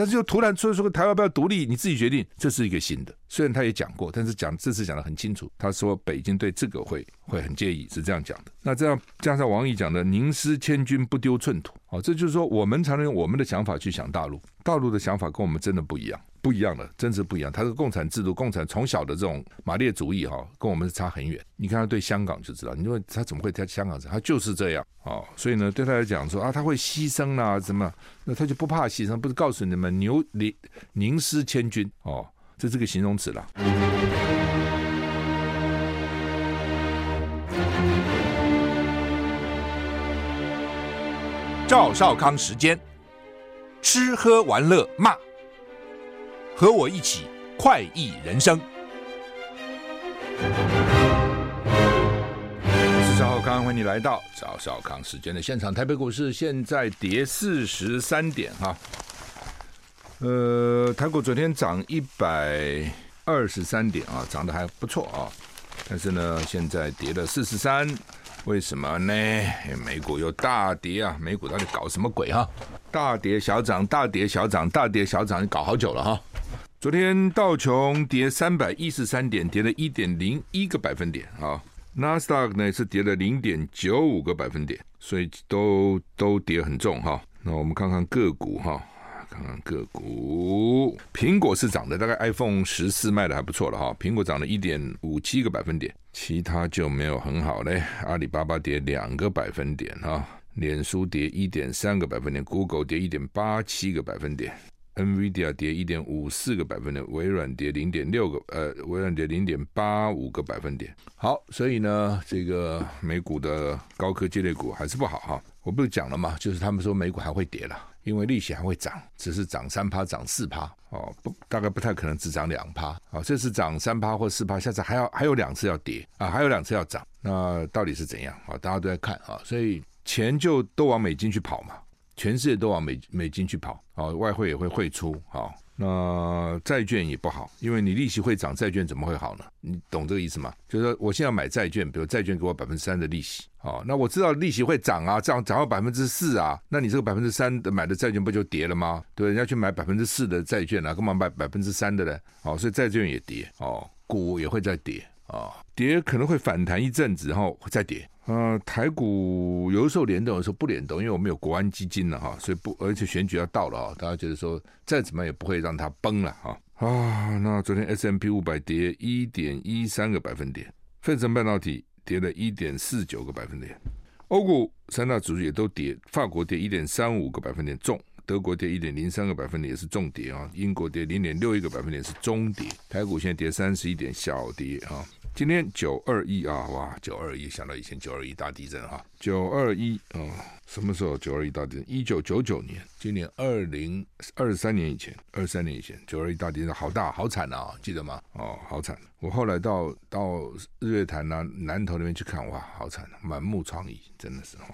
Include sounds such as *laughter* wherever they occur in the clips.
但是又突然说说台湾要不要独立，你自己决定，这是一个新的。虽然他也讲过，但是讲这次讲得很清楚，他说北京对这个会会很介意，是这样讲的。那这样加上王毅讲的“宁失千军，不丢寸土”，哦，这就是说我们才能用我们的想法去想大陆，大陆的想法跟我们真的不一样。不一样的，真是不一样。他是共产制度，共产从小的这种马列主义哈，跟我们是差很远。你看他对香港就知道，你说他怎么会在香港？他就是这样哦。所以呢，对他来讲说啊，他会牺牲、啊，什么？那他就不怕牺牲，不是告诉你们牛宁宁失千军哦，这是个形容词了。赵少康时间，吃喝玩乐骂。和我一起快意人生。我是赵少康，欢迎你来到赵少康时间的现场。台北股市现在跌四十三点哈，呃，台股昨天涨一百二十三点啊，涨得还不错啊，但是呢，现在跌了四十三，为什么呢？美股又大跌啊，美股到底搞什么鬼哈？大跌小涨，大跌小涨，大跌小涨，你搞好久了哈。昨天道琼跌三百一十三点，跌了一点零一个百分点啊。纳斯达克呢是跌了零点九五个百分点，所以都都跌很重哈。那我们看看个股哈，看看个股，苹果是涨的，大概 iPhone 十四卖的还不错了哈。苹果涨了一点五七个百分点，其他就没有很好嘞。阿里巴巴跌两个百分点哈，脸书跌一点三个百分点，Google 跌一点八七个百分点。NVIDIA 跌一点五四个百分点，微软跌零点六个，呃，微软跌零点八五个百分点。好，所以呢，这个美股的高科技类股还是不好哈。我不是讲了吗？就是他们说美股还会跌了，因为利息还会涨，只是涨三趴，涨四趴哦，不，大概不太可能只涨两趴。啊，这次涨三趴或四趴，下次还要还有两次要跌啊，还有两次要涨，那到底是怎样啊？大家都在看啊，所以钱就都往美金去跑嘛。全世界都往美美金去跑，好，外汇也会汇出，好，那债券也不好，因为你利息会涨，债券怎么会好呢？你懂这个意思吗？就是说，我现在买债券，比如债券给我百分之三的利息，好，那我知道利息会涨啊，涨涨到百分之四啊，那你这个百分之三的买的债券不就跌了吗？对，人家去买百分之四的债券啊，干嘛买百分之三的呢？好，所以债券也跌，哦，股也会再跌，啊，跌可能会反弹一阵子，然后再跌。呃，台股有的时候联动，有时候不联动，因为我们有国安基金了哈，所以不，而且选举要到了啊，大家觉得说再怎么也不会让它崩了哈啊。那昨天 S M P 五百跌一点一三个百分点，费城半导体跌了一点四九个百分点，欧股三大指数也都跌，法国跌一点三五个百分点重，德国跌一点零三个百分点也是重跌啊，英国跌零点六一个百分点是中跌，台股现在跌三十一点小跌啊。今天九二一啊，哇，九二一想到以前九二一大地震哈，九二一啊，什么时候九二一大地震？一九九九年，今年二零二三年以前，二三年以前，九二一大地震好大好惨啊，记得吗？哦，好惨！我后来到到日月潭啊南投那边去看，哇，好惨，满目疮痍，真的是哈，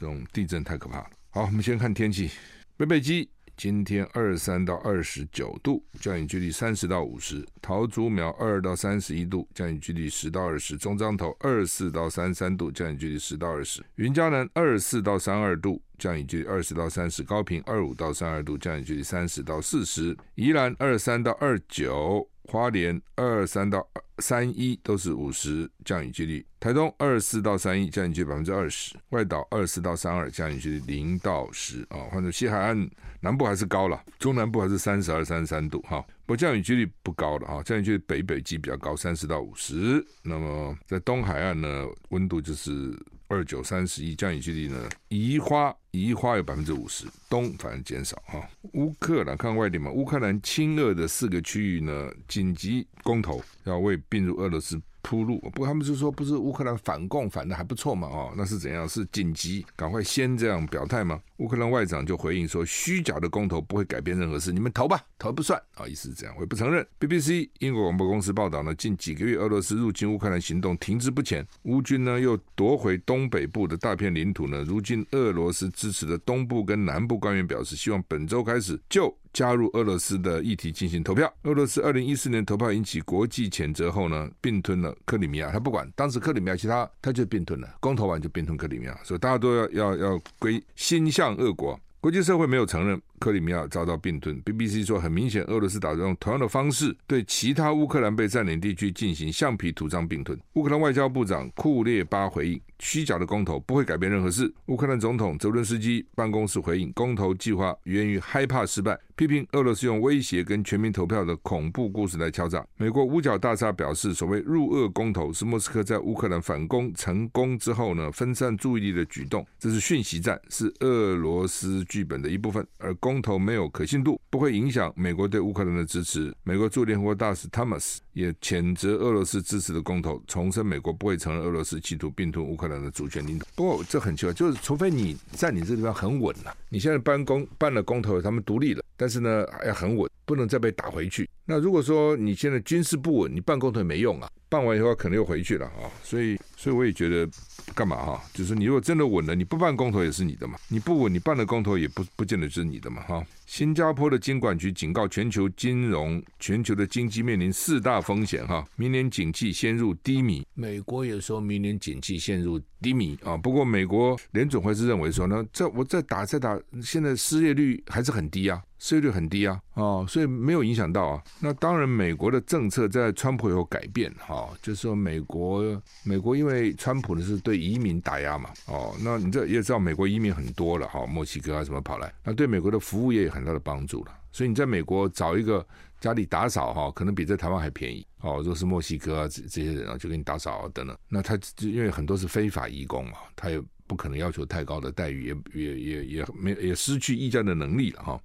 这种地震太可怕了。好，我们先看天气，北北基。今天二三到二十九度，降雨几率三十到五十。桃竹苗二到三十一度，降雨几率十到二十。中彰投二四到三三度，降雨几率十到二十。云嘉南二四到三二度，降雨几率二十到三十。高屏二五到三二度，降雨几率三十到四十。宜兰二三到二九。花莲二三到三一都是五十降雨几率，台东二四到三一降雨几率百分之二十，外岛二四到三二降雨几率零到十啊，换成西海岸南部还是高了，中南部还是三十二、三十三度哈，不降雨几率不高了哈，降雨几率北北极比较高，三十到五十，那么在东海岸呢，温度就是。二九三十一，降雨几率呢？移花移花有百分之五十，东反而减少哈。乌克兰看外电嘛，乌克兰亲俄的四个区域呢，紧急公投要为并入俄罗斯。铺路，不过他们就说不是乌克兰反共反的还不错嘛？哦，那是怎样？是紧急赶快先这样表态吗？乌克兰外长就回应说，虚假的公投不会改变任何事，你们投吧，投不算啊，意思是这样，我也不承认。BBC 英国广播公司报道呢，近几个月俄罗斯入侵乌克兰行动停滞不前，乌军呢又夺回东北部的大片领土呢。如今俄罗斯支持的东部跟南部官员表示，希望本周开始就。加入俄罗斯的议题进行投票。俄罗斯二零一四年投票引起国际谴责后呢，并吞了克里米亚。他不管当时克里米亚，其他他就并吞了。公投完就并吞克里米亚，所以大家都要要要归心向俄国。国际社会没有承认克里米亚遭到并吞。BBC 说，很明显，俄罗斯打算用同样的方式对其他乌克兰被占领地区进行橡皮图章并吞。乌克兰外交部长库列巴回应：虚假的公投不会改变任何事。乌克兰总统泽伦斯基办公室回应：公投计划源于害怕失败，批评俄罗斯用威胁跟全民投票的恐怖故事来敲诈。美国五角大厦表示，所谓入俄公投是莫斯科在乌克兰反攻成功之后呢，分散注意力的举动，这是讯息战，是俄罗斯剧本的一部分。而公投没有可信度，不会影响美国对乌克兰的支持。美国驻联合国大使汤姆斯也谴责俄罗斯支持的公投，重申美国不会承认俄罗斯企图并吞乌克兰的主权领土。不过这很奇怪，就是除非你在你这个地方很稳了，你现在办公办了公投，他们独立了，但是呢还要很稳，不能再被打回去。那如果说你现在军事不稳，你办公投也没用啊，办完以后可能又回去了啊，所以所以我也觉得干嘛哈，就是你如果真的稳了，你不办公投也是你的嘛，你不稳，你办了公投也不不见得是你的嘛哈。新加坡的金管局警告全球金融、全球的经济面临四大风险哈，明年景气陷入低迷。美国也说明年景气陷入低迷啊，不过美国联总会是认为说呢，这我再打再打，现在失业率还是很低啊。失业率很低啊，哦，所以没有影响到啊。那当然，美国的政策在川普有改变哈，就是说美国美国因为川普呢是对移民打压嘛，哦，那你这也知道美国移民很多了哈，墨西哥啊什么跑来，那对美国的服务业有他的帮助了。所以你在美国找一个家里打扫哈，可能比在台湾还便宜哦。如果是墨西哥啊这这些人啊，就给你打扫等等。那他因为很多是非法移工嘛，他也不可能要求太高的待遇，也也也也没也失去议价的能力了哈。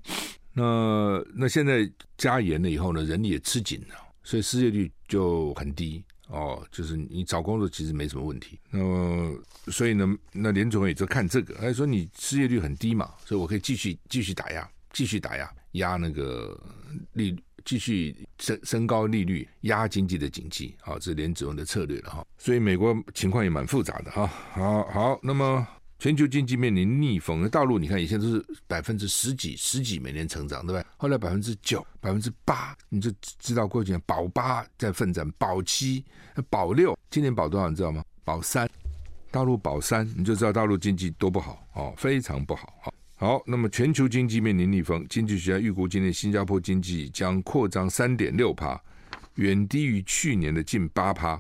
那那现在加严了以后呢，人也吃紧了，所以失业率就很低哦。就是你找工作其实没什么问题。那么所以呢，那联总也就看这个，他说你失业率很低嘛，所以我可以继续继续打压，继续打压，压那个利，继续升升高利率，压经济的景气。好，这是联准会的策略了哈。所以美国情况也蛮复杂的哈。好好，那么。全球经济面临逆风，大陆你看以前都是百分之十几、十几每年成长，对吧？后来百分之九、百分之八，你就知道过去保八在奋战，保七、保六，今年保多少你知道吗？保三，大陆保三，你就知道大陆经济多不好哦，非常不好。好，那么全球经济面临逆风，经济学家预估今年新加坡经济将扩张三点六趴，远低于去年的近八趴，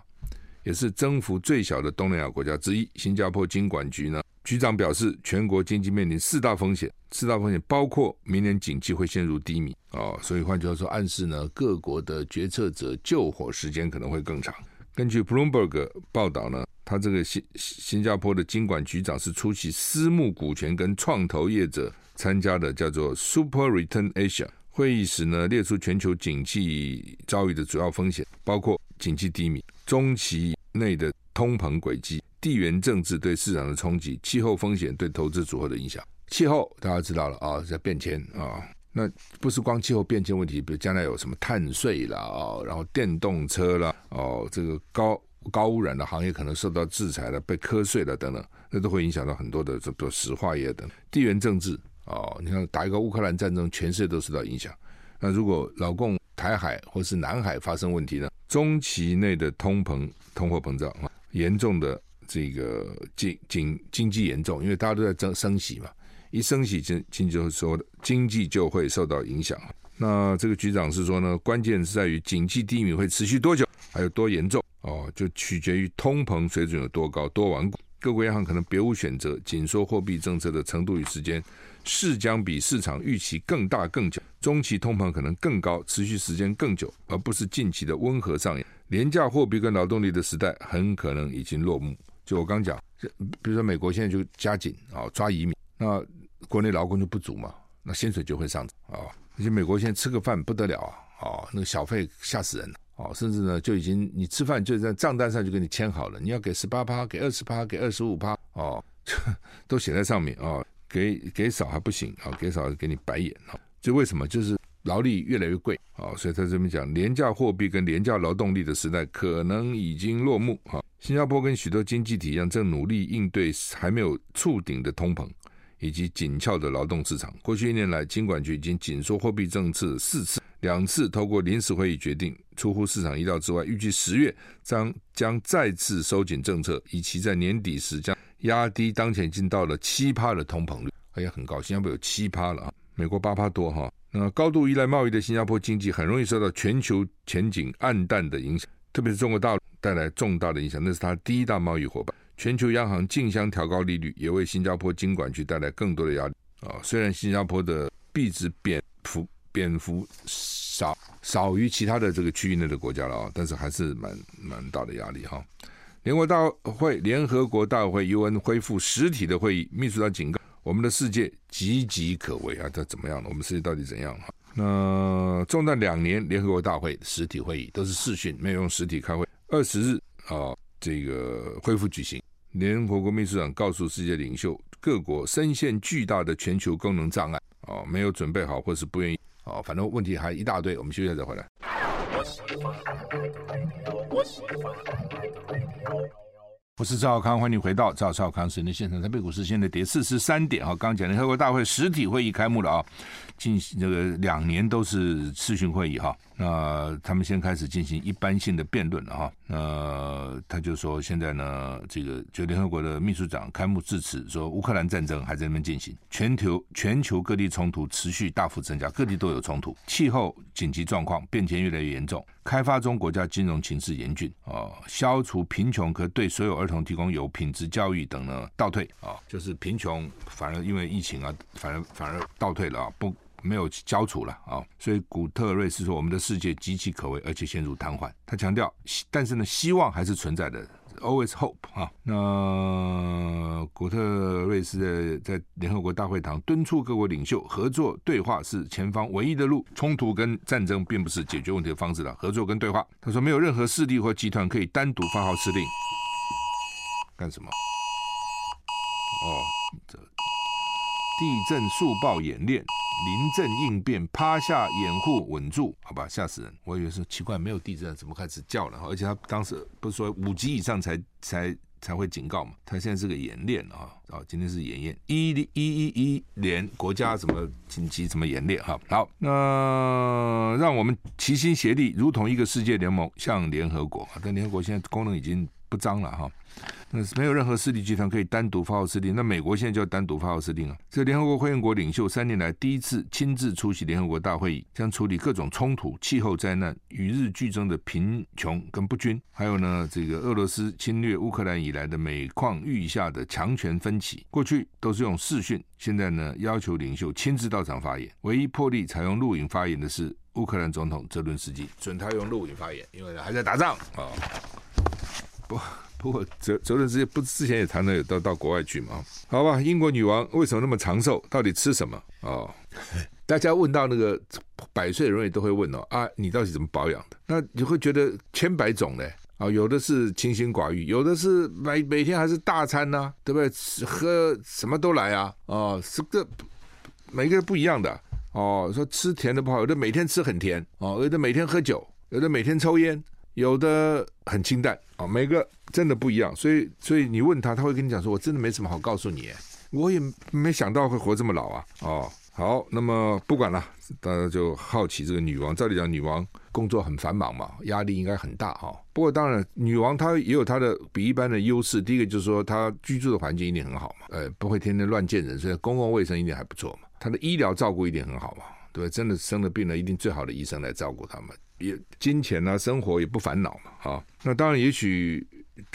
也是增幅最小的东南亚国家之一。新加坡金管局呢？局长表示，全国经济面临四大风险，四大风险包括明年经济会陷入低迷哦，所以换句话说，暗示呢，各国的决策者救火时间可能会更长。根据 Bloomberg 报道呢，他这个新新加坡的金管局长是出席私募股权跟创投业者参加的叫做 Super Return Asia 会议时呢，列出全球景气遭遇的主要风险，包括景气低迷、中期内的通膨轨迹。地缘政治对市场的冲击，气候风险对投资组合的影响。气候大家知道了啊，在变迁啊，那不是光气候变迁问题，比如将来有什么碳税啦啊，然后电动车啦哦，这个高高污染的行业可能受到制裁了，被瞌睡了等等，那都会影响到很多的，这比如石化业等。地缘政治哦，你看打一个乌克兰战争，全世界都受到影响。那如果老共台海或是南海发生问题呢？中期内的通膨、通货膨胀啊，严重的。这个经经经济严重，因为大家都在争升息嘛，一升息经经济就说经济就会受到影响。那这个局长是说呢，关键是在于经济低迷会持续多久，还有多严重哦，就取决于通膨水准有多高、多顽固。各国央行可能别无选择，紧缩货币政策的程度与时间势将比市场预期更大更久。中期通膨可能更高，持续时间更久，而不是近期的温和上扬。廉价货币跟劳动力的时代很可能已经落幕。就我刚讲，比如说美国现在就加紧啊抓移民，那国内劳工就不足嘛，那薪水就会上涨啊。而且美国现在吃个饭不得了啊，哦那个小费吓死人了哦，甚至呢就已经你吃饭就在账单上就给你签好了，你要给十八趴，给二十趴，给二十五趴哦，都写在上面啊，给给少还不行啊，给少给你白眼啊。就为什么？就是劳力越来越贵啊，所以他这边讲廉价货币跟廉价劳动力的时代可能已经落幕啊。新加坡跟许多经济体一样，正努力应对还没有触顶的通膨以及紧俏的劳动市场。过去一年来，金管局已经紧缩货币政策四次，两次透过临时会议决定，出乎市场意料之外，预计十月将将再次收紧政策，以期在年底时将压低当前已经到了七趴的通膨率。哎呀，很高，新加坡有七趴了啊！美国八趴多哈。那高度依赖贸易的新加坡经济很容易受到全球前景黯淡的影响，特别是中国大陆带来重大的影响。那是它第一大贸易伙伴。全球央行竞相调高利率，也为新加坡金管局带来更多的压力啊。虽然新加坡的币值贬幅贬幅少少于其他的这个区域内的国家了啊，但是还是蛮蛮大的压力哈。联合国大会，联合国大会 UN 恢复实体的会议，秘书长警告：我们的世界岌岌可危啊！这怎么样了？我们世界到底怎样？哈，那中断两年联合国大会实体会议都是视讯，没有用实体开会。二十日啊，这个恢复举行。联合国秘书长告诉世界领袖，各国深陷巨大的全球功能障碍啊，没有准备好或是不愿意啊，反正问题还一大堆。我们休息一下再回来。我是赵少康，欢迎回到赵少康时间现场。台北股市现在跌四十三点啊，刚讲联合国大会实体会议开幕了啊，进行这个两年都是视讯会议哈。那他们先开始进行一般性的辩论了哈。那他就说，现在呢，这个就联合国的秘书长开幕致辞说，乌克兰战争还在那边进行，全球全球各地冲突持续大幅增加，各地都有冲突，气候紧急状况变迁越来越严重，开发中国家金融情势严峻啊，消除贫穷可对所有儿童提供有品质教育等呢倒退啊，就是贫穷反而因为疫情啊，反而反而倒退了啊，不。没有交处了啊，所以古特瑞斯说，我们的世界岌岌可危，而且陷入瘫痪。他强调，但是呢，希望还是存在的，always hope 啊。那古特瑞斯在联合国大会堂敦促各国领袖合作对话是前方唯一的路，冲突跟战争并不是解决问题的方式了，合作跟对话。他说，没有任何势力或集团可以单独发号施令。干什么？哦，这地震速报演练。临阵应变，趴下掩护稳住，好吧，吓死人！我以为是奇怪，没有地震怎么开始叫了？而且他当时不是说五级以上才才才会警告嘛？他现在是个演练啊！啊，今天是演练一一一一连国家什么紧急什么演练哈？好，那让我们齐心协力，如同一个世界联盟，向联合国。但联合国现在功能已经不彰了哈。那是没有任何势力集团可以单独发号施令。那美国现在就要单独发号施令啊！这联合国会员国领袖三年来第一次亲自出席联合国大会议，将处理各种冲突、气候灾难、与日俱增的贫穷跟不均，还有呢，这个俄罗斯侵略乌克兰以来的每况愈下的强权分歧。过去都是用视讯，现在呢，要求领袖亲自到场发言。唯一破例采用录影发言的是乌克兰总统泽伦斯基，准他用录影发言，因为还在打仗啊。不。不过，泽泽伦斯基不之前也谈了有到到国外去嘛？好吧，英国女王为什么那么长寿？到底吃什么？哦，*laughs* 大家问到那个百岁人也都会问哦啊，你到底怎么保养的？那你会觉得千百种嘞啊，有的是清心寡欲，有的是每每天还是大餐呢、啊，对不对？喝什么都来啊哦，这个每个人不一样的哦。说吃甜的不好，有的每天吃很甜哦，有的每天喝酒，有的每天抽烟。有的很清淡啊，每个真的不一样，所以所以你问他，他会跟你讲说，我真的没什么好告诉你，我也没想到会活这么老啊。哦，好，那么不管了，大家就好奇这个女王，照理讲女王工作很繁忙嘛，压力应该很大哈。不过当然，女王她也有她的比一般的优势，第一个就是说她居住的环境一定很好嘛，呃，不会天天乱见人，所以公共卫生一定还不错嘛，她的医疗照顾一定很好嘛，对，真的生了病了，一定最好的医生来照顾他们。也金钱啊，生活也不烦恼嘛，哈。那当然，也许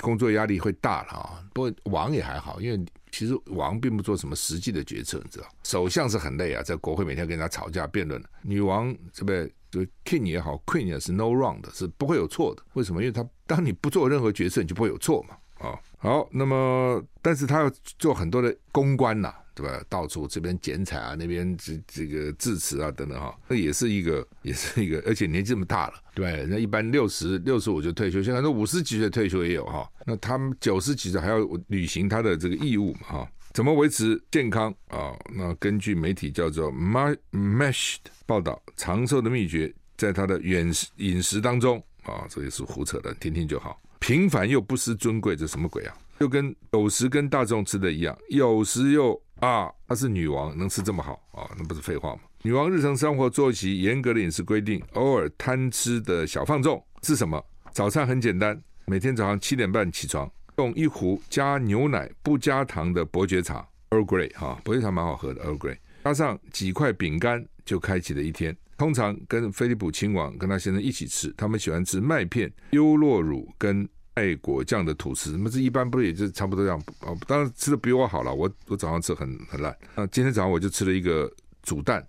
工作压力会大了啊。不过王也还好，因为其实王并不做什么实际的决策，你知道。首相是很累啊，在国会每天跟人家吵架辩论。女王这边就 king 也好，queen 也是 no wrong 的，是不会有错的。为什么？因为他当你不做任何决策，你就不会有错嘛，啊。好，那么但是他要做很多的公关呐。对吧？到处这边剪彩啊，那边这这个致辞啊，等等哈，那也是一个，*laughs* 也是一个，而且年纪这么大了，对，那一般六十六十五就退休，现在都五十几岁退休也有哈。那他们九十几岁还要履行他的这个义务嘛哈？怎么维持健康啊？那根据媒体叫做 Mesh 的报道，长寿的秘诀在他的饮食饮食当中啊，这也是胡扯的，听听就好。平凡又不失尊贵，这什么鬼啊？就跟有时跟大众吃的一样，有时又。啊，她是女王，能吃这么好啊？那不是废话吗？女王日常生活作息严格的饮食规定，偶尔贪吃的小放纵是什么？早餐很简单，每天早上七点半起床，用一壶加牛奶不加糖的伯爵茶 Earl Grey 哈，伯爵茶蛮好喝的 Earl Grey，加上几块饼干，就开启了一天。通常跟菲利普亲王跟他先生一起吃，他们喜欢吃麦片、优酪乳跟爱果酱的吐司。那么这一般不是也就差不多这样？哦，当然吃的比我好了。我我早上吃很很烂。那今天早上我就吃了一个煮蛋，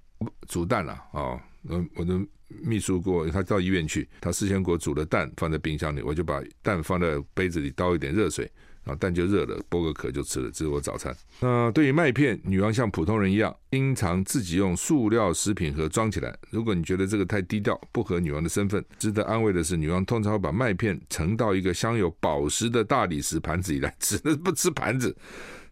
煮蛋了啊！我我的秘书给我，他到医院去，他事先给我煮了蛋放在冰箱里，我就把蛋放在杯子里，倒一点热水。啊蛋就热了，剥个壳就吃了，这是我早餐。那对于麦片，女王像普通人一样，经常自己用塑料食品盒装起来。如果你觉得这个太低调，不合女王的身份，值得安慰的是，女王通常会把麦片盛到一个镶有宝石的大理石盘子里来吃，不吃盘子。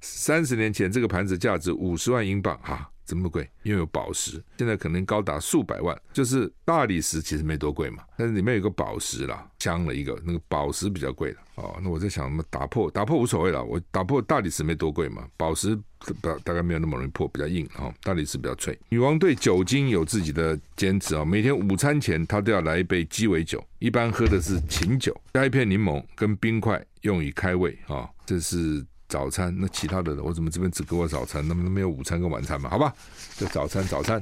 三十年前，这个盘子价值五十万英镑，哈、啊。怎么贵，因为有宝石，现在可能高达数百万。就是大理石其实没多贵嘛，但是里面有个宝石啦，镶了一个那个宝石比较贵的哦。那我在想，什么打破打破无所谓了，我打破大理石没多贵嘛，宝石大大概没有那么容易破，比较硬、哦，大理石比较脆。女王对酒精有自己的坚持啊、哦，每天午餐前她都要来一杯鸡尾酒，一般喝的是琴酒，加一片柠檬跟冰块，用以开胃啊、哦。这是。早餐，那其他的我怎么这边只给我早餐？那么没有午餐跟晚餐嘛？好吧，就早餐早餐。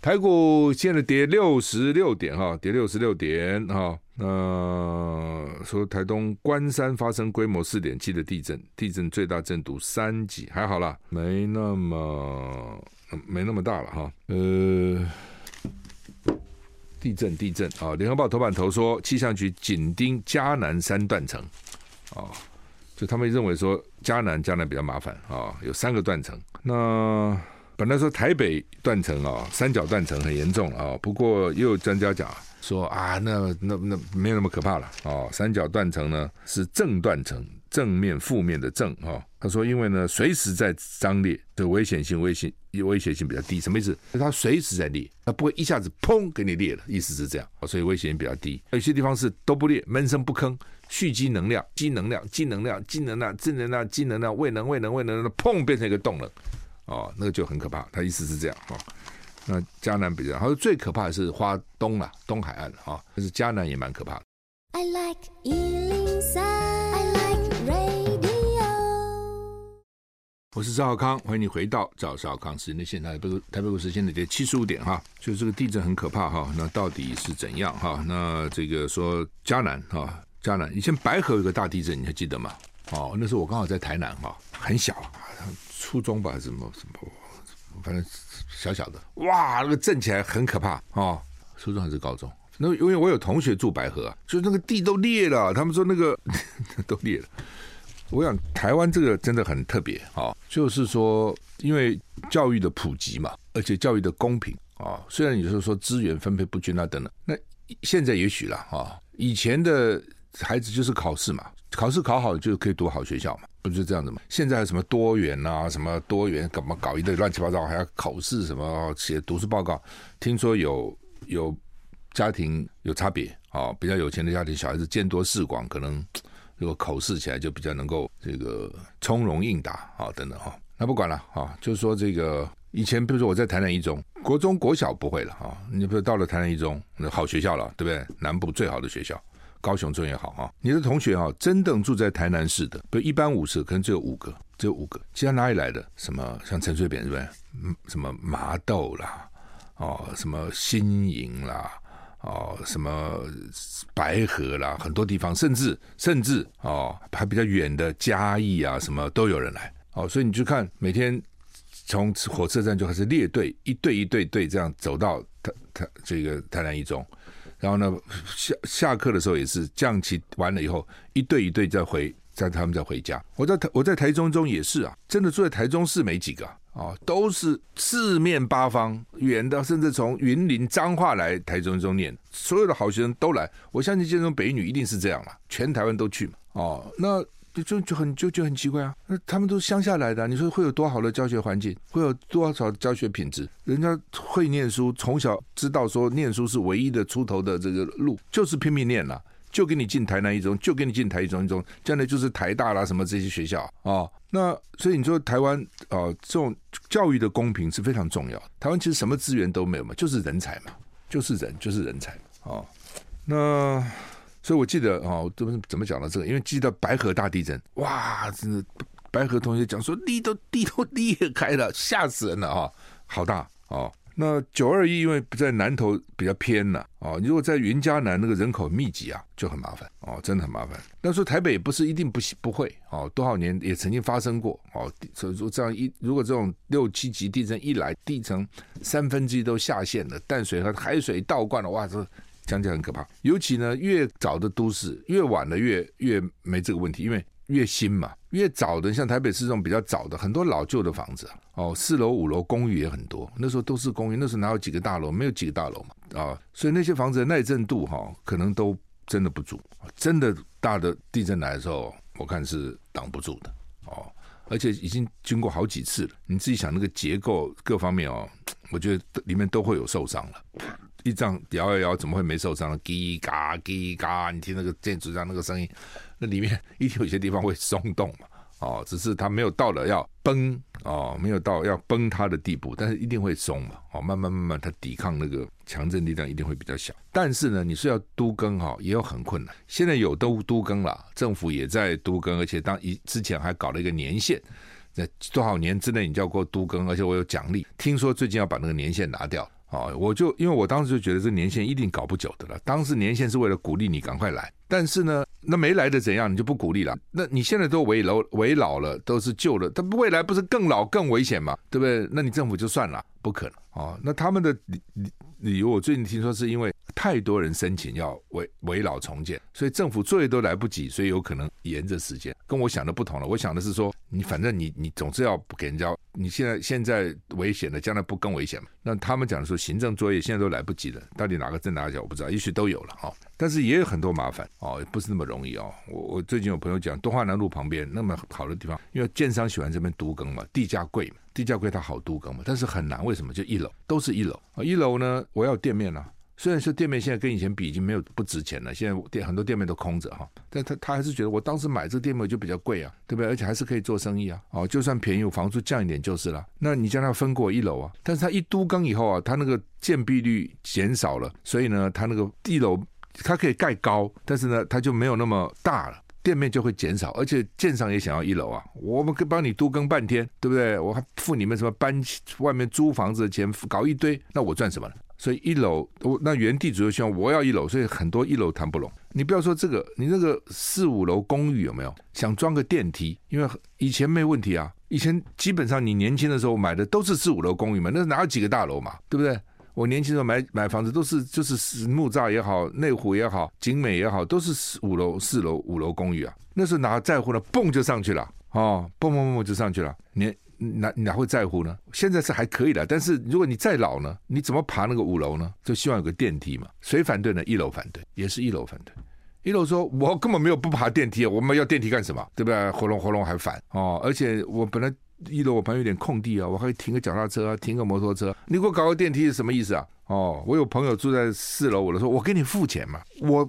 台股现在跌六十六点哈，跌六十六点哈。那说台东关山发生规模四点七的地震，地震最大震度三级，还好啦，没那么没那么大了哈。呃，地震地震啊！联合报头版头说，气象局紧盯嘉南三断层啊。就他们认为说，嘉南嘉南比较麻烦啊，有三个断层。那本来说台北断层啊，三角断层很严重啊，不过又有专家讲说啊，那那那没有那么可怕了啊。三角断层呢是正断层，正面负面的正啊。他说因为呢随时在张裂，的危险性危险危险性比较低。什么意思？它随时在裂，它不会一下子砰给你裂了，意思是这样，所以危险性比较低。有些地方是都不裂，闷声不吭。蓄积能量，积能量，积能量，积能量，正能量，积能量，未能，未能，未能，砰，变成一个洞了，哦，那个就很可怕。他意思是这样哦。那迦南比较，他说最可怕的是花东了，东海岸啊，但是迦南也蛮可怕的。I like 103, 我是赵少康，欢迎你回到赵少康时间的现场。台北台北股市现在跌七十五点哈，就是这个地震很可怕哈。那到底是怎样哈？那这个说嘉南哈。嘉南以前白河有个大地震，你还记得吗？哦，那时候我刚好在台南哈，很小，初中吧，什么什么，反正小小的，哇，那个震起来很可怕哦。初中还是高中？那因为我有同学住白河啊，所以那个地都裂了。他们说那个 *laughs* 都裂了。我想台湾这个真的很特别啊，就是说因为教育的普及嘛，而且教育的公平啊，虽然有时候说资源分配不均啊等等，那现在也许了啊，以前的。孩子就是考试嘛，考试考好就可以读好学校嘛，不就这样子吗？现在什么多元啊，什么多元干嘛搞一堆乱七八糟，还要考试什么写读书报告？听说有有家庭有差别啊，比较有钱的家庭小孩子见多识广，可能如果口试起来就比较能够这个从容应答啊等等哈。那不管了啊，就是说这个以前比如说我在台南一中，国中国小不会了啊，你比如到了台南一中，那好学校了，对不对？南部最好的学校。高雄中也好哈，你的同学哈，真正住在台南市的，比如一般五十，可能只有五个，只有五个。其他哪里来的？什么像陈水扁是不是？什么麻豆啦，哦，什么新营啦，哦，什么白河啦，很多地方，甚至甚至哦，还比较远的嘉义啊，什么都有人来。哦，所以你去看每天从火车站就开始列队，一队一队队这样走到台台这个台南一中。然后呢，下下课的时候也是降旗完了以后，一队一队再回，再他们再回家。我在台我在台中中也是啊，真的住在台中市没几个，哦，都是四面八方远的，甚至从云林彰化来台中中念，所有的好学生都来。我相信建中北女一定是这样了，全台湾都去嘛。哦，那。就就很就就很奇怪啊！那他们都乡下来的，你说会有多好的教学环境，会有多少教学品质？人家会念书，从小知道说念书是唯一的出头的这个路，就是拼命念了，就给你进台南一中，就给你进台一中一中，将来就是台大啦什么这些学校啊。那所以你说台湾啊，这种教育的公平是非常重要。台湾其实什么资源都没有嘛，就是人才嘛，就是人就是人才啊。那。所以，我记得哦，怎么怎么讲到这个？因为记得白河大地震，哇，真的，白河同学讲说地都地都裂开了，吓死人了啊！好大哦。那九二一因为不在南投比较偏了哦，如果在云嘉南那个人口密集啊，就很麻烦哦，真的很麻烦。那说台北不是一定不不会哦，多少年也曾经发生过哦。所以说这样一如果这种六七级地震一来，地层三分之一都下陷了，淡水和海水倒灌了，哇，这讲起来很可怕。尤其呢，越早的都市越晚的越越没这个问题，因为。越新嘛，越早的像台北市这种比较早的，很多老旧的房子哦，四楼五楼公寓也很多。那时候都是公寓，那时候哪有几个大楼？没有几个大楼嘛啊、哦，所以那些房子的耐震度哈、哦，可能都真的不足。真的大的地震来的时候，我看是挡不住的哦，而且已经经过好几次了。你自己想那个结构各方面哦，我觉得里面都会有受伤了。一这样摇一摇，怎么会没受伤呢？叽嘎叽嘎，你听那个建筑上那个声音。那里面 *laughs* 一定有些地方会松动嘛，哦，只是它没有到了要崩哦，没有到要崩塌的地步，但是一定会松嘛，哦，慢慢慢慢它抵抗那个强震力量一定会比较小。但是呢，你说要都更哈，也有很困难。现在有都都更了，政府也在都更，而且当一之前还搞了一个年限，在多少年之内你就要过都更，而且我有奖励。听说最近要把那个年限拿掉。哦，我就因为我当时就觉得这年限一定搞不久的了。当时年限是为了鼓励你赶快来，但是呢，那没来的怎样？你就不鼓励了？那你现在都危老危老了，都是旧了，它未来不是更老更危险吗？对不对？那你政府就算了，不可能哦。那他们的理理理由，我最近听说是因为太多人申请要围围老重建，所以政府作业都来不及，所以有可能延着时间。跟我想的不同了，我想的是说，你反正你你总是要给人家。你现在现在危险的，将来不更危险吗？那他们讲的说，行政作业现在都来不及了，到底哪个正哪个假我不知道，也许都有了哈。但是也有很多麻烦哦，也不是那么容易哦。我我最近有朋友讲，东华南路旁边那么好的地方，因为建商喜欢这边都更嘛，地价贵嘛，地价贵它好都更嘛，但是很难，为什么？就一楼都是一楼啊，一楼呢，我要店面啊。虽然说店面现在跟以前比已经没有不值钱了，现在店很多店面都空着哈，但他他还是觉得我当时买这个店面就比较贵啊，对不对？而且还是可以做生意啊，哦，就算便宜，房租降一点就是了。那你将它分过一楼啊，但是他一都更以后啊，他那个建蔽率减少了，所以呢，他那个一楼它可以盖高，但是呢，它就没有那么大了，店面就会减少，而且建商也想要一楼啊，我们可帮你多更半天，对不对？我还付你们什么搬外面租房子的钱，搞一堆，那我赚什么呢？所以一楼，我那原地主就希望我要一楼，所以很多一楼谈不拢。你不要说这个，你那个四五楼公寓有没有想装个电梯？因为以前没问题啊，以前基本上你年轻的时候买的都是四五楼公寓嘛，那哪有几个大楼嘛，对不对？我年轻时候买买房子都是就是木栅也好，内湖也好，景美也好，都是五楼四楼五楼公寓啊。那时候哪在乎呢？蹦就上去了，哦，蹦蹦蹦就上去了，你。哪哪会在乎呢？现在是还可以的，但是如果你再老呢，你怎么爬那个五楼呢？就希望有个电梯嘛。谁反对呢？一楼反对，也是一楼反对。一楼说：“我根本没有不爬电梯，我们要电梯干什么？对不对？活龙活龙还反哦！而且我本来一楼我旁边有点空地啊，我可以停个脚踏车啊，停个摩托车。你给我搞个电梯是什么意思啊？哦，我有朋友住在四楼，我就说我给你付钱嘛，我。”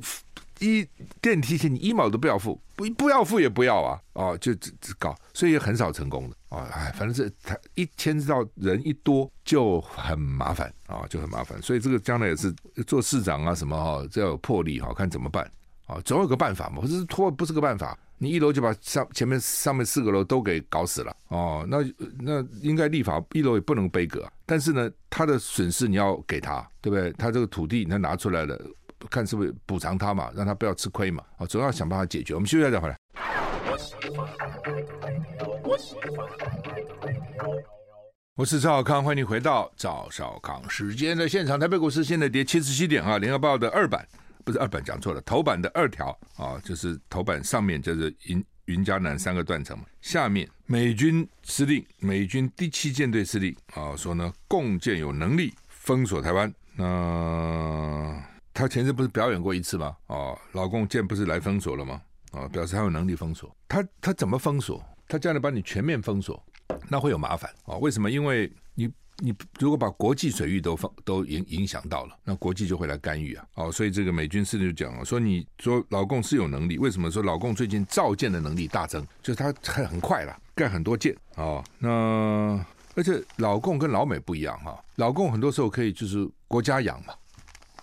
一电梯钱你一毛都不要付，不不要付也不要啊，哦，就只只搞，所以也很少成功的啊，哎，反正是他一牵涉到人一多就很麻烦啊，就很麻烦，所以这个将来也是做市长啊什么哈，这要有魄力哈，看怎么办啊，总有个办法嘛，不是拖不是个办法，你一楼就把上前面上面四个楼都给搞死了哦，那那应该立法一楼也不能背锅，但是呢，他的损失你要给他，对不对？他这个土地他拿出来了。看是不是补偿他嘛，让他不要吃亏嘛，啊，总要想办法解决。我们休息一下再回来。我是赵少康，欢迎回到赵少康时间的现场。台北股市现在跌七十七点啊，联合报的二版不是二版讲错了，头版的二条啊，就是头版上面就是云云嘉南三个断层嘛，下面美军司令美军第七舰队司令啊说呢，共建有能力封锁台湾，那。他前阵不是表演过一次吗？哦，老共舰不是来封锁了吗？哦，表示他有能力封锁。他他怎么封锁？他将来把你全面封锁，那会有麻烦哦。为什么？因为你你如果把国际水域都放都影影响到了，那国际就会来干预啊。哦，所以这个美军司令就讲了，说你说老共是有能力，为什么说老共最近造舰的能力大增？就是他很很快了，盖很多舰哦。那而且老共跟老美不一样哈，老共很多时候可以就是国家养嘛，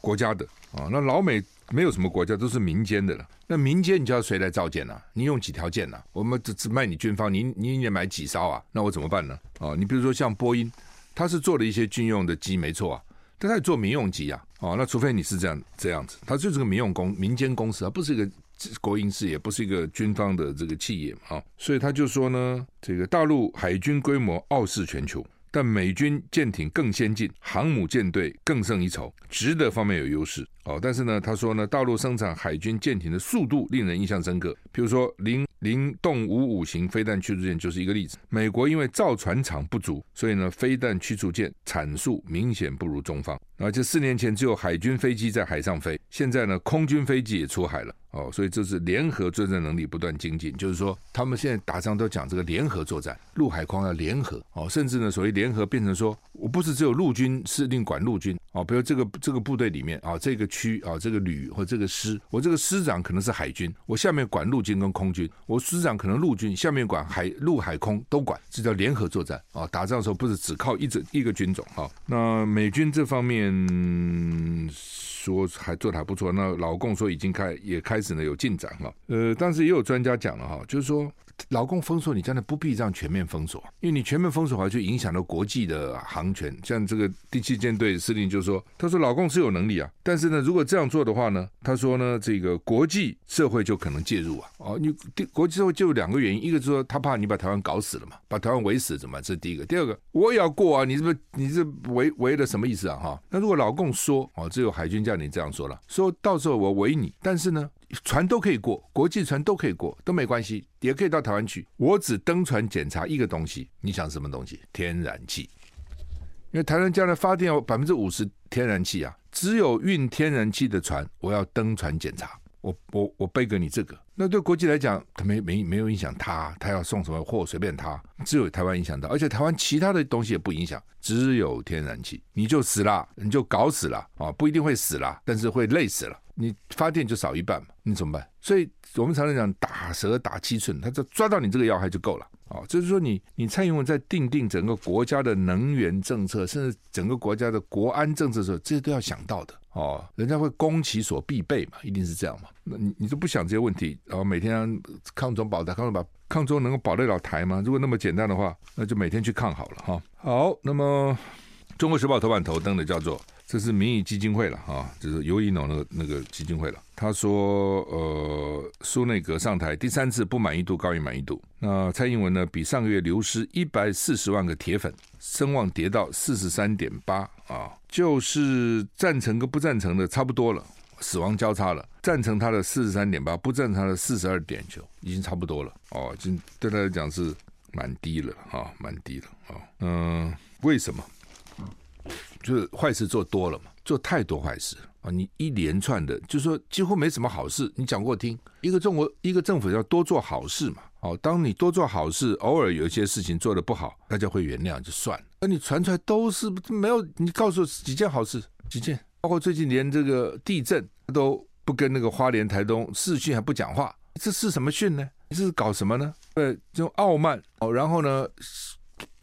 国家的。啊、哦，那老美没有什么国家，都是民间的了。那民间你叫谁来造舰呢、啊？你用几条舰呢、啊？我们只只卖你军方，你你也买几艘啊？那我怎么办呢？哦，你比如说像波音，他是做了一些军用的机，没错啊，但他也做民用机啊。哦，那除非你是这样这样子，他就是个民用公民间公司啊，不是一个国营事业，不是一个军方的这个企业嘛。啊，所以他就说呢，这个大陆海军规模傲视全球。但美军舰艇更先进，航母舰队更胜一筹，值得方面有优势哦。但是呢，他说呢，大陆生产海军舰艇的速度令人印象深刻。比如说，零零动五五型飞弹驱逐舰就是一个例子。美国因为造船厂不足，所以呢，飞弹驱逐舰产数明显不如中方。而且四年前只有海军飞机在海上飞，现在呢，空军飞机也出海了。哦，所以这是联合作战能力不断精进，就是说他们现在打仗都讲这个联合作战，陆海空要联合哦，甚至呢，所谓联合变成说我不是只有陆军司令管陆军哦，比如这个这个部队里面啊，这个区啊，这个旅或这个师，我这个师长可能是海军，我下面管陆军跟空军，我师长可能陆军，下面管海陆海空都管，这叫联合作战啊。打仗的时候不是只靠一整一个军种啊。那美军这方面。说还做的还不错，那老共说已经开也开始呢有进展哈，呃，但是也有专家讲了哈，就是说。老共封锁你，真的不必这样全面封锁，因为你全面封锁的话，就影响到国际的航权。像这个第七舰队司令就说：“他说老共是有能力啊，但是呢，如果这样做的话呢，他说呢，这个国际社会就可能介入啊。哦，你国际社会就有两个原因，一个是说他怕你把台湾搞死了嘛，把台湾围死怎么？这是第一个。第二个，我也要过啊，你是不是你是围围的什么意思啊？哈，那如果老共说哦，只有海军叫你这样说了，说到时候我围你，但是呢？”船都可以过，国际船都可以过，都没关系，也可以到台湾去。我只登船检查一个东西，你想什么东西？天然气，因为台湾将来发电要百分之五十天然气啊，只有运天然气的船，我要登船检查。我我我背给你这个，那对国际来讲，他没没没有影响他，他要送什么货随便他，只有台湾影响到，而且台湾其他的东西也不影响，只有天然气，你就死了，你就搞死了啊，不一定会死了，但是会累死了。你发电就少一半嘛，你怎么办？所以我们常常讲打蛇打七寸，他就抓到你这个要害就够了啊。就是说你你蔡英文在定定整个国家的能源政策，甚至整个国家的国安政策的时候，这些都要想到的哦。人家会攻其所必备嘛，一定是这样嘛。那你你都不想这些问题，然后每天抗中保台，抗中保抗中能够保得了台吗？如果那么简单的话，那就每天去抗好了哈。好，那么《中国时报》头版头登的叫做。这是民意基金会了啊，就是尤以农那个那个基金会了。他说，呃，苏内阁上台第三次不满意度高于满意度。那蔡英文呢，比上个月流失一百四十万个铁粉，声望跌到四十三点八啊，就是赞成跟不赞成的差不多了，死亡交叉了。赞成他的四十三点八，不赞成他的四十二点九，已经差不多了哦，已经对他来讲是蛮低了啊，蛮低了啊。嗯，为什么？就是坏事做多了嘛，做太多坏事啊！你一连串的，就是说几乎没什么好事。你讲给我听，一个中国一个政府要多做好事嘛。哦，当你多做好事，偶尔有一些事情做得不好，大家会原谅就算了。那你传出来都是没有，你告诉我几件好事？几件？包括最近连这个地震都不跟那个花莲、台东视讯还不讲话，这是什么讯呢？你这是搞什么呢？呃，这种傲慢哦，然后呢，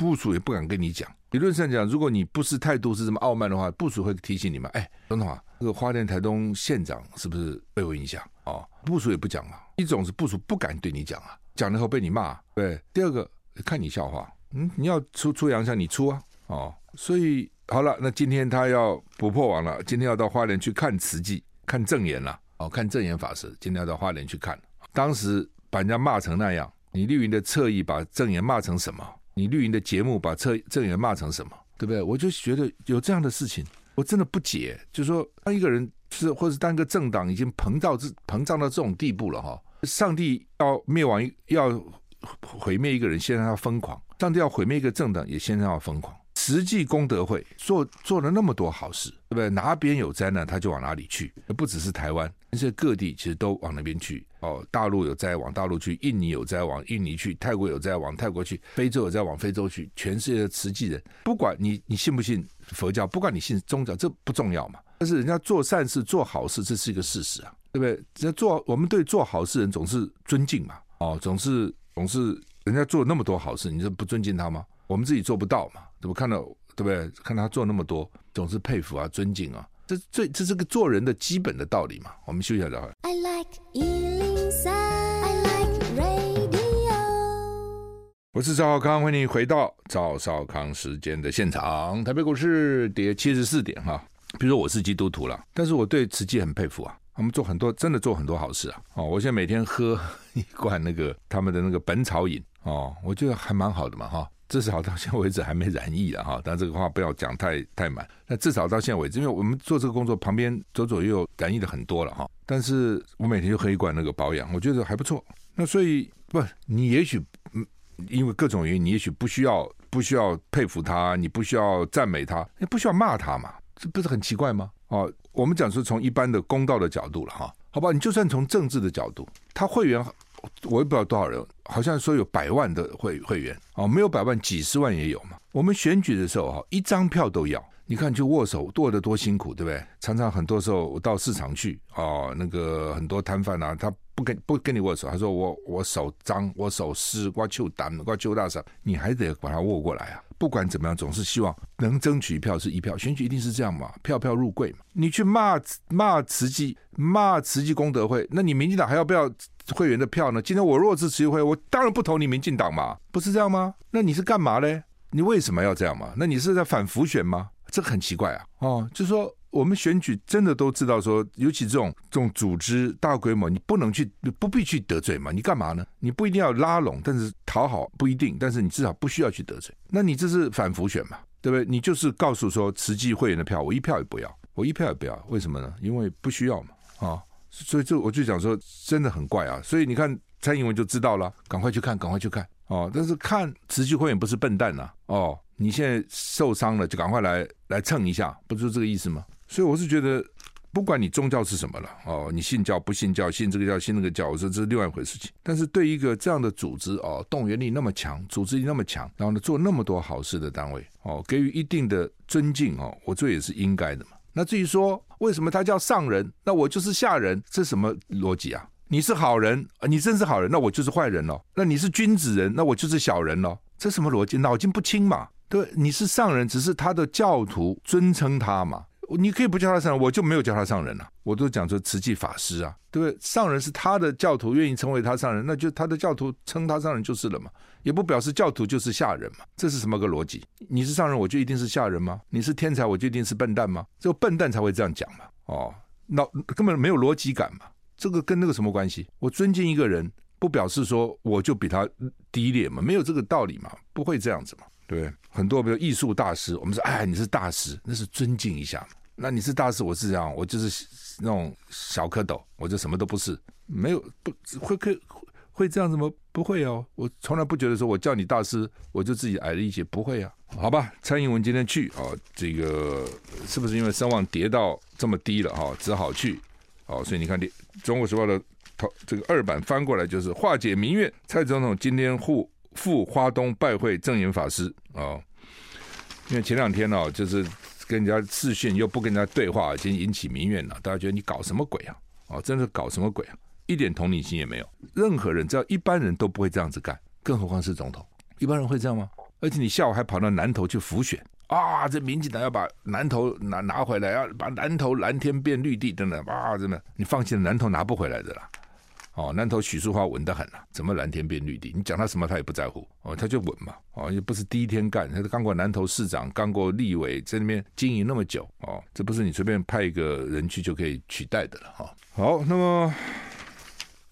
部署也不敢跟你讲。理论上讲，如果你不是态度是这么傲慢的话，部署会提醒你们：哎，总统啊，这个花莲台东县长是不是被我影响？哦，部署也不讲啊。一种是部署不敢对你讲啊，讲了以后被你骂。对，第二个看你笑话，嗯，你要出出洋相，你出啊。哦，所以好了，那今天他要不破网了，今天要到花莲去看慈济，看证严了。哦，看证严法师，今天要到花莲去看。当时把人家骂成那样，你绿营的侧翼把证严骂成什么？你绿营的节目把这这人骂成什么，对不对？我就觉得有这样的事情，我真的不解。就说，当一个人是，或者当一个政党已经膨胀至膨胀到这种地步了哈，上帝要灭亡，要毁灭一个人，现在要疯狂；上帝要毁灭一个政党，也现在要疯狂。实际功德会做做了那么多好事，对不对？哪边有灾难，他就往哪里去。不只是台湾，而且各地其实都往那边去。哦，大陆有灾往大陆去，印尼有灾往印尼去，泰国有灾往泰国去，非洲有灾往非洲去。全世界的慈济人，不管你你信不信佛教，不管你信宗教，这不重要嘛。但是人家做善事、做好事，这是一个事实啊，对不对？人家做我们对做好事人总是尊敬嘛。哦，总是总是人家做那么多好事，你就不尊敬他吗？我们自己做不到嘛？怎么看到对不对？看他做那么多，总是佩服啊，尊敬啊，这这这是个做人的基本的道理嘛。我们休息一下再会。I like 103, I like radio。我我是赵少康，欢迎你回到赵少康时间的现场。台北股市跌七十四点哈。比如说我是基督徒了，但是我对慈济很佩服啊，他们做很多真的做很多好事啊。哦，我现在每天喝 *laughs* 一罐那个他们的那个本草饮哦，我觉得还蛮好的嘛哈。至少到现在为止还没染疫了哈，*laughs* 但这个话不要讲太太满。那至少到现在为止，因为我们做这个工作旁边左左右右染疫的很多了哈。但是我每天就喝一罐那个保养，我觉得还不错。那所以不，你也许嗯。因为各种原因，你也许不需要不需要佩服他，你不需要赞美他，你不需要骂他嘛？这不是很奇怪吗？哦，我们讲说从一般的公道的角度了哈，好吧？你就算从政治的角度，他会员我也不知道多少人，好像说有百万的会会员哦，没有百万几十万也有嘛。我们选举的时候哈，一张票都要，你看就握手握得多辛苦，对不对？常常很多时候我到市场去哦，那个很多摊贩啊，他。不跟不跟你握手，他说我我手脏，我手湿，我手胆，我揪大手，你还得把它握过来啊！不管怎么样，总是希望能争取一票是一票，选举一定是这样嘛，票票入柜嘛。你去骂骂慈济，骂慈济功德会，那你民进党还要不要会员的票呢？今天我若是慈济会，我当然不投你民进党嘛，不是这样吗？那你是干嘛嘞？你为什么要这样嘛？那你是在反浮选吗？这很奇怪啊！哦，就是说。我们选举真的都知道说，尤其这种这种组织大规模，你不能去，不必去得罪嘛。你干嘛呢？你不一定要拉拢，但是讨好不一定，但是你至少不需要去得罪。那你这是反浮选嘛？对不对？你就是告诉说，慈济会员的票我一票也不要，我一票也不要。为什么呢？因为不需要嘛。啊，所以这我就讲说，真的很怪啊。所以你看蔡英文就知道了，赶快去看，赶快去看哦。但是看慈济会员不是笨蛋呐、哦，你现在受伤了，就赶快来来蹭一下，不是这个意思吗？所以我是觉得，不管你宗教是什么了哦，你信教不信教，信这个教信那个教，我说这是另外一回事情。但是对一个这样的组织哦，动员力那么强，组织力那么强，然后呢做那么多好事的单位哦，给予一定的尊敬哦，我这也是应该的嘛。那至于说为什么他叫上人，那我就是下人，这什么逻辑啊？你是好人，你真是好人，那我就是坏人喽？那你是君子人，那我就是小人喽？这什么逻辑？脑筋不清嘛？对，你是上人，只是他的教徒尊称他嘛。你可以不叫他上人，我就没有叫他上人了、啊。我都讲说慈济法师啊，对不对？上人是他的教徒愿意称为他上人，那就他的教徒称他上人就是了嘛，也不表示教徒就是下人嘛。这是什么个逻辑？你是上人，我就一定是下人吗？你是天才，我就一定是笨蛋吗？只有笨蛋才会这样讲嘛。哦，那根本没有逻辑感嘛。这个跟那个什么关系？我尊敬一个人，不表示说我就比他低劣嘛，没有这个道理嘛，不会这样子嘛，对不对？很多比如艺术大师，我们说哎，你是大师，那是尊敬一下嘛。那你是大师，我是这样，我就是那种小蝌蚪，我就什么都不是，没有不会可会这样子吗？不会哦，我从来不觉得说我叫你大师，我就自己矮了一截，不会啊。好吧，蔡英文今天去啊，这个是不是因为声望跌到这么低了哈，只好去，哦，所以你看《中国时报》的头这个二版翻过来就是化解民怨，蔡总统今天赴赴花东拜会证严法师啊，因为前两天呢就是。跟人家视讯又不跟人家对话，已经引起民怨了。大家觉得你搞什么鬼啊？哦，真的搞什么鬼啊？一点同理心也没有。任何人，只要一般人都不会这样子干，更何况是总统？一般人会这样吗？而且你下午还跑到南投去浮选啊！这民进党要把南投拿拿回来，要把南投蓝天变绿地等等啊！真的，你放弃了南投拿不回来的啦。哦，南投许淑华稳得很啊，怎么蓝天变绿地？你讲他什么他也不在乎哦，他就稳嘛哦，又不是第一天干，他是刚过南投市长，刚过立委，在那边经营那么久哦，这不是你随便派一个人去就可以取代的了哈、哦。好，那么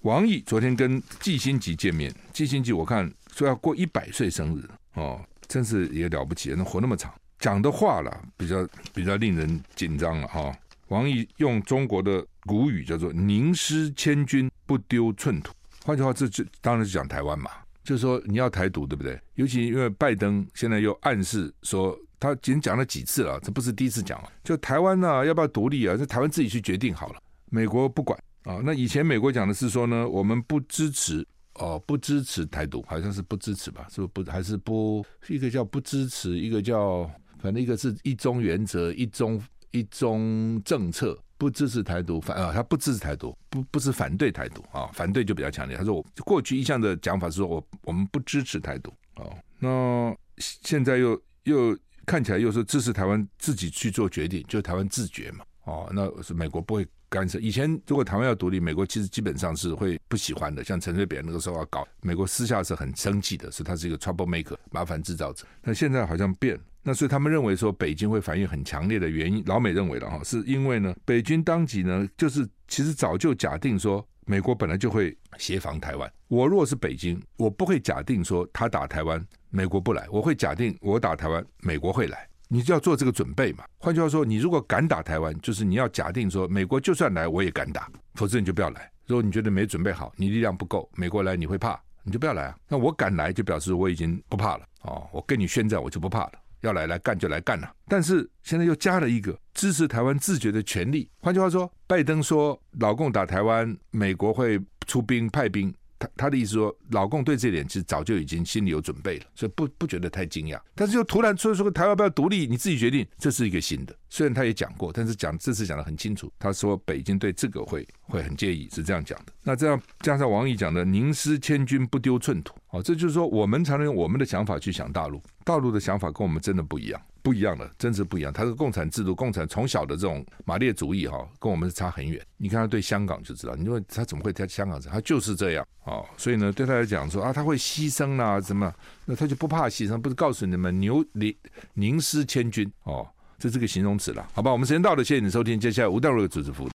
王毅昨天跟季新吉见面，季新吉我看说要过一百岁生日哦，真是也了不起，能活那么长，讲的话了比较比较令人紧张了哈。哦王毅用中国的古语叫做“宁失千军，不丢寸土”。换句话，这就当然是讲台湾嘛，就是说你要台独，对不对？尤其因为拜登现在又暗示说，他已经讲了几次了，这不是第一次讲了。就台湾呢，要不要独立啊？这台湾自己去决定好了，美国不管啊。那以前美国讲的是说呢，我们不支持哦，不支持台独，好像是不支持吧？是不是不还是不？一个叫不支持，一个叫反正一个是一中原则，一中。一中政策不支持台独，反啊，他不支持台独，不不是反对台独啊，反对就比较强烈。他说我过去一向的讲法是说我我们不支持台独啊，那现在又又看起来又是支持台湾自己去做决定，就台湾自决嘛。哦，那是美国不会干涉。以前如果台湾要独立，美国其实基本上是会不喜欢的。像陈水扁那个时候要搞，美国私下是很生气的，是他是一个 trouble maker 麻烦制造者。但现在好像变，那所以他们认为说北京会反应很强烈的原因，老美认为了哈，是因为呢，北京当局呢就是其实早就假定说美国本来就会协防台湾。我若是北京，我不会假定说他打台湾，美国不来，我会假定我打台湾，美国会来。你就要做这个准备嘛。换句话说，你如果敢打台湾，就是你要假定说，美国就算来，我也敢打，否则你就不要来。如果你觉得没准备好，你力量不够，美国来你会怕，你就不要来啊。那我敢来，就表示我已经不怕了哦。我跟你宣战，我就不怕了。要来来干就来干了。但是现在又加了一个支持台湾自决的权利。换句话说，拜登说老共打台湾，美国会出兵派兵。他他的意思说，老共对这点其实早就已经心里有准备了，所以不不觉得太惊讶。但是又突然说说台湾要不要独立，你自己决定，这是一个新的。虽然他也讲过，但是讲这次讲的很清楚。他说北京对这个会会很介意，是这样讲的。那这样加上王毅讲的“宁失千军，不丢寸土”，哦，这就是说我们才能用我们的想法去想大陆，大陆的想法跟我们真的不一样。不一样的，真是不一样。他是共产制度，共产从小的这种马列主义哈，跟我们是差很远。你看他对香港就知道，你说他怎么会在香港？他就是这样哦。所以呢，对他来讲说啊，他会牺牲啦、啊，什么？那他就不怕牺牲，不是告诉你们牛宁宁思千军哦，这是个形容词了，好吧？我们时间到了，谢谢你收听，接下来吴淡如主持服务。